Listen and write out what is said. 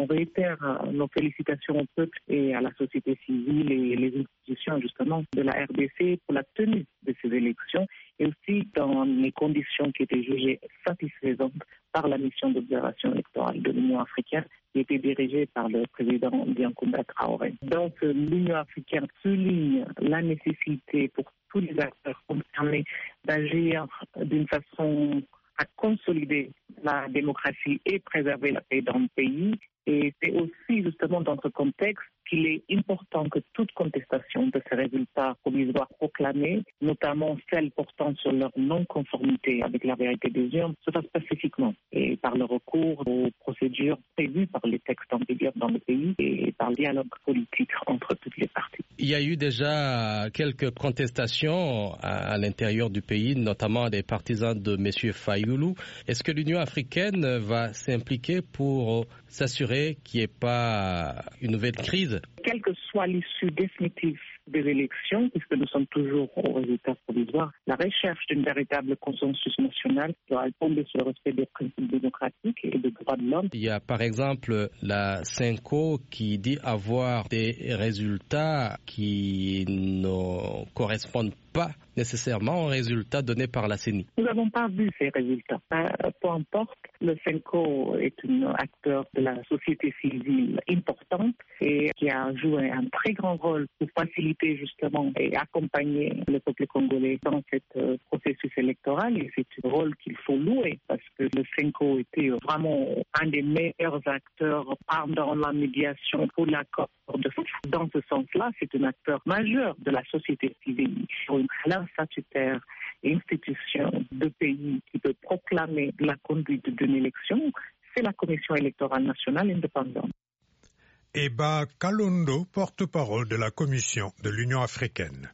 On réitère nos félicitations au peuple et à la société civile et les institutions justement de la RDC pour la tenue de ces élections et aussi dans les conditions qui étaient jugées satisfaisantes par la mission d'observation électorale de l'Union africaine qui était dirigée par le président Biancounda Traoré. Donc l'Union africaine souligne la nécessité pour tous les acteurs concernés d'agir d'une façon à consolider la démocratie et préserver la paix dans le pays. Et c'est aussi justement dans ce contexte qu'il est important que toute contestation de ces résultats provisoires proclamés, notamment celles portant sur leur non-conformité avec la vérité des urnes, se fasse pacifiquement et par le recours aux procédures prévues par les textes en vigueur dans le pays et par le dialogue politique entre toutes les parties. Il y a eu déjà quelques contestations à, l'intérieur du pays, notamment des partisans de M. Fayoulou. Est-ce que l'Union africaine va s'impliquer pour s'assurer qu'il n'y ait pas une nouvelle crise? Quelle que soit l'issue définitive des élections, puisque nous sommes toujours au résultat provisoire, la recherche d'une véritable consensus national doit tomber sur le respect des principes démocratiques et des droits de l'homme. Il y a par exemple la CINCO qui dit avoir des résultats qui ne correspondent pas nécessairement aux résultats donnés par la CENI. Nous n'avons pas vu ces résultats. Euh, peu importe, le CENCO est un acteur de la société civile importante et qui a joué un très grand rôle pour faciliter justement et accompagner le peuple congolais dans ce euh, processus électoral. Et c'est un rôle qu'il faut louer parce que le CENCO était vraiment un des meilleurs acteurs pendant la médiation pour l'accord de Dans ce sens-là, c'est un acteur majeur de la société civile valeur statutaire institution de pays qui peut proclamer la conduite d'une élection, c'est la Commission électorale nationale indépendante. Eba Kalondo, porte-parole de la Commission de l'Union africaine.